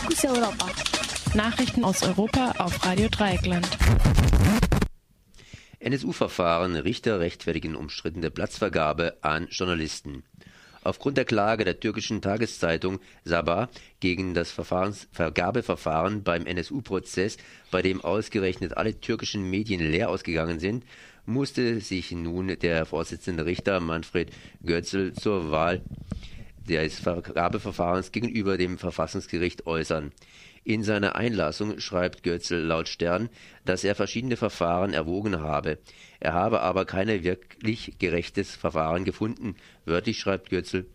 Fokus Europa. Nachrichten aus Europa auf Radio Dreieckland. NSU-Verfahren, Richter rechtfertigen umstrittene Platzvergabe an Journalisten. Aufgrund der Klage der türkischen Tageszeitung Sabah gegen das Vergabeverfahren beim NSU-Prozess, bei dem ausgerechnet alle türkischen Medien leer ausgegangen sind, musste sich nun der Vorsitzende Richter Manfred Götzl zur Wahl des Vergabeverfahrens gegenüber dem Verfassungsgericht äußern. In seiner Einlassung schreibt Götzl laut Stern, dass er verschiedene Verfahren erwogen habe. Er habe aber kein wirklich gerechtes Verfahren gefunden. Wörtlich schreibt Götzl,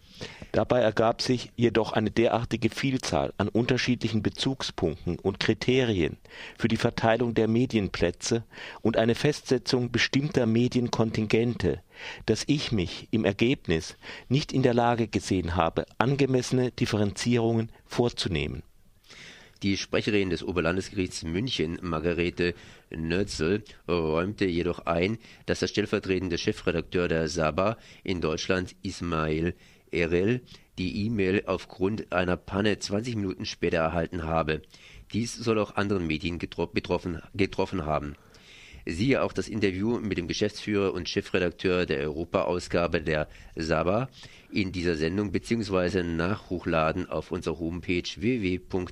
Dabei ergab sich jedoch eine derartige Vielzahl an unterschiedlichen Bezugspunkten und Kriterien für die Verteilung der Medienplätze und eine Festsetzung bestimmter Medienkontingente, dass ich mich im Ergebnis nicht in der Lage gesehen habe, angemessene Differenzierungen vorzunehmen. Die Sprecherin des Oberlandesgerichts München, Margarete Nötzel, räumte jedoch ein, dass der stellvertretende Chefredakteur der Saba in Deutschland, Ismail Erel die E-Mail aufgrund einer Panne 20 Minuten später erhalten habe. Dies soll auch anderen Medien betroffen, getroffen haben. Siehe auch das Interview mit dem Geschäftsführer und Chefredakteur der Europa-Ausgabe der Saba in dieser Sendung bzw. nachhochladen auf unserer Homepage www.rdl.de.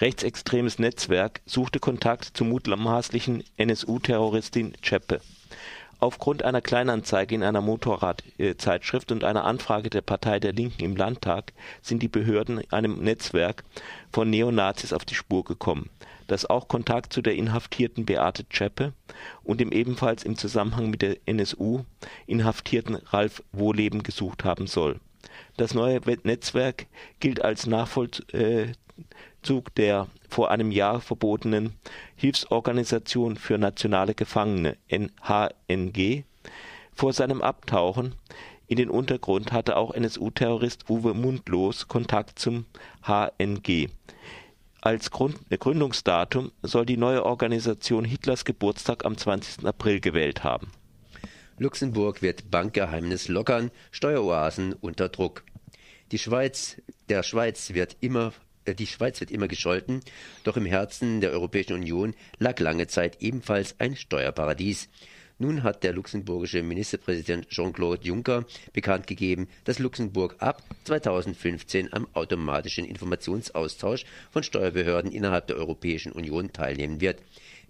Rechtsextremes Netzwerk suchte Kontakt zur mutmaßlichen NSU-Terroristin Czeppe. Aufgrund einer Kleinanzeige in einer Motorradzeitschrift und einer Anfrage der Partei der Linken im Landtag sind die Behörden einem Netzwerk von Neonazis auf die Spur gekommen, das auch Kontakt zu der inhaftierten Beate Zschäpe und dem ebenfalls im Zusammenhang mit der NSU inhaftierten Ralf Wohleben gesucht haben soll. Das neue Netzwerk gilt als Nachvollzug der vor einem Jahr verbotenen Hilfsorganisation für nationale Gefangene (HNG). Vor seinem Abtauchen in den Untergrund hatte auch NSU-Terrorist Uwe Mundlos Kontakt zum HNG. Als Gründungsdatum soll die neue Organisation Hitlers Geburtstag am 20. April gewählt haben. Luxemburg wird Bankgeheimnis lockern, Steueroasen unter Druck. Die Schweiz, der Schweiz wird immer äh, die Schweiz wird immer gescholten, doch im Herzen der Europäischen Union lag lange Zeit ebenfalls ein Steuerparadies. Nun hat der luxemburgische Ministerpräsident Jean-Claude Juncker bekannt gegeben, dass Luxemburg ab 2015 am automatischen Informationsaustausch von Steuerbehörden innerhalb der Europäischen Union teilnehmen wird.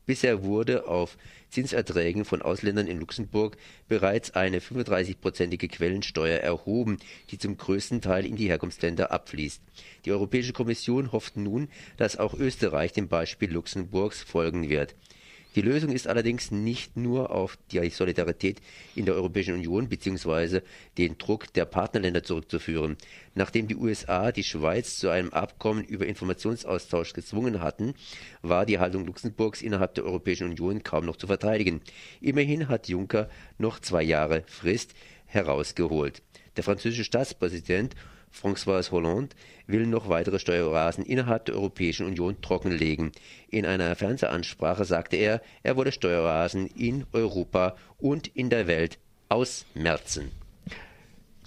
Bisher wurde auf Zinserträgen von Ausländern in Luxemburg bereits eine 35-prozentige Quellensteuer erhoben, die zum größten Teil in die Herkunftsländer abfließt. Die Europäische Kommission hofft nun, dass auch Österreich dem Beispiel Luxemburgs folgen wird. Die Lösung ist allerdings nicht nur auf die Solidarität in der Europäischen Union bzw. den Druck der Partnerländer zurückzuführen. Nachdem die USA die Schweiz zu einem Abkommen über Informationsaustausch gezwungen hatten, war die Haltung Luxemburgs innerhalb der Europäischen Union kaum noch zu verteidigen. Immerhin hat Juncker noch zwei Jahre Frist herausgeholt. Der französische Staatspräsident François Hollande will noch weitere Steueroasen innerhalb der Europäischen Union trockenlegen. In einer Fernsehansprache sagte er, er wolle Steueroasen in Europa und in der Welt ausmerzen.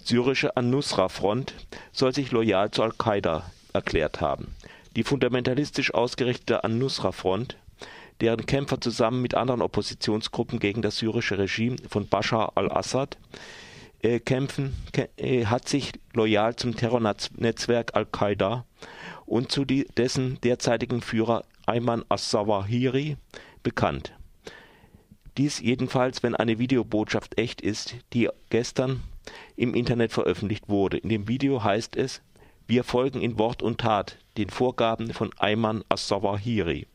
Syrische An-Nusra-Front soll sich loyal zu Al-Qaida erklärt haben. Die fundamentalistisch ausgerichtete An-Nusra-Front, deren Kämpfer zusammen mit anderen Oppositionsgruppen gegen das syrische Regime von Bashar al-Assad äh, kämpfen, äh, hat sich loyal zum Terrornetzwerk Al-Qaida und zu die, dessen derzeitigen Führer Ayman as-Sawahiri bekannt. Dies jedenfalls, wenn eine Videobotschaft echt ist, die gestern im Internet veröffentlicht wurde. In dem Video heißt es, wir folgen in Wort und Tat den Vorgaben von Ayman as-Sawahiri.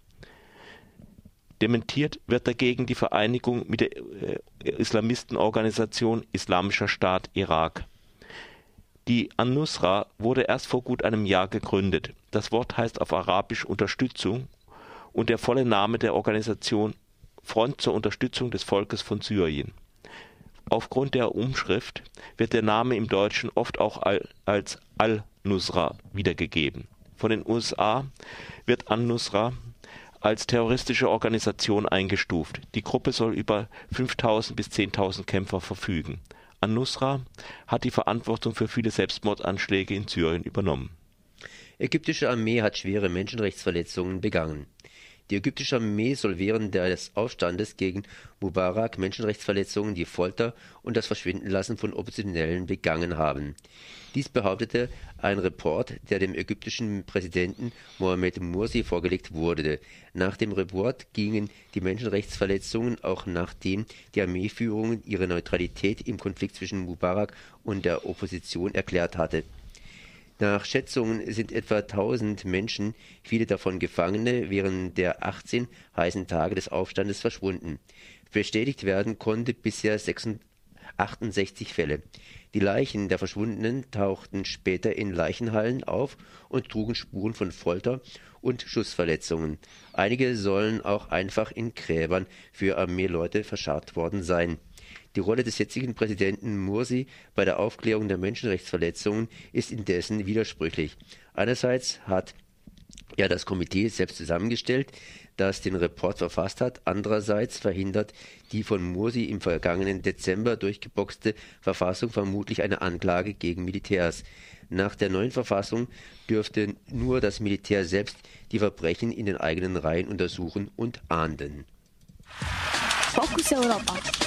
Dementiert wird dagegen die Vereinigung mit der äh, Islamistenorganisation Islamischer Staat Irak. Die An-Nusra wurde erst vor gut einem Jahr gegründet. Das Wort heißt auf Arabisch Unterstützung und der volle Name der Organisation Front zur Unterstützung des Volkes von Syrien. Aufgrund der Umschrift wird der Name im Deutschen oft auch als Al-Nusra wiedergegeben. Von den USA wird An-Nusra als terroristische Organisation eingestuft. Die Gruppe soll über 5.000 bis 10.000 Kämpfer verfügen. An-Nusra hat die Verantwortung für viele Selbstmordanschläge in Syrien übernommen Ägyptische Armee hat schwere Menschenrechtsverletzungen begangen. Die ägyptische Armee soll während des Aufstandes gegen Mubarak Menschenrechtsverletzungen, die Folter und das Verschwindenlassen von Oppositionellen begangen haben. Dies behauptete ein Report, der dem ägyptischen Präsidenten Mohamed Mursi vorgelegt wurde. Nach dem Report gingen die Menschenrechtsverletzungen auch nachdem die Armeeführung ihre Neutralität im Konflikt zwischen Mubarak und der Opposition erklärt hatte nach Schätzungen sind etwa 1000 Menschen, viele davon Gefangene, während der 18 heißen Tage des Aufstandes verschwunden. Bestätigt werden konnte bisher 68 Fälle. Die Leichen der Verschwundenen tauchten später in Leichenhallen auf und trugen Spuren von Folter und Schussverletzungen. Einige sollen auch einfach in Gräbern für Armeeleute verscharrt worden sein. Die Rolle des jetzigen Präsidenten Mursi bei der Aufklärung der Menschenrechtsverletzungen ist indessen widersprüchlich. Einerseits hat er das Komitee selbst zusammengestellt, das den Report verfasst hat. Andererseits verhindert die von Mursi im vergangenen Dezember durchgeboxte Verfassung vermutlich eine Anklage gegen Militärs. Nach der neuen Verfassung dürfte nur das Militär selbst die Verbrechen in den eigenen Reihen untersuchen und ahnden. Fokus Europa.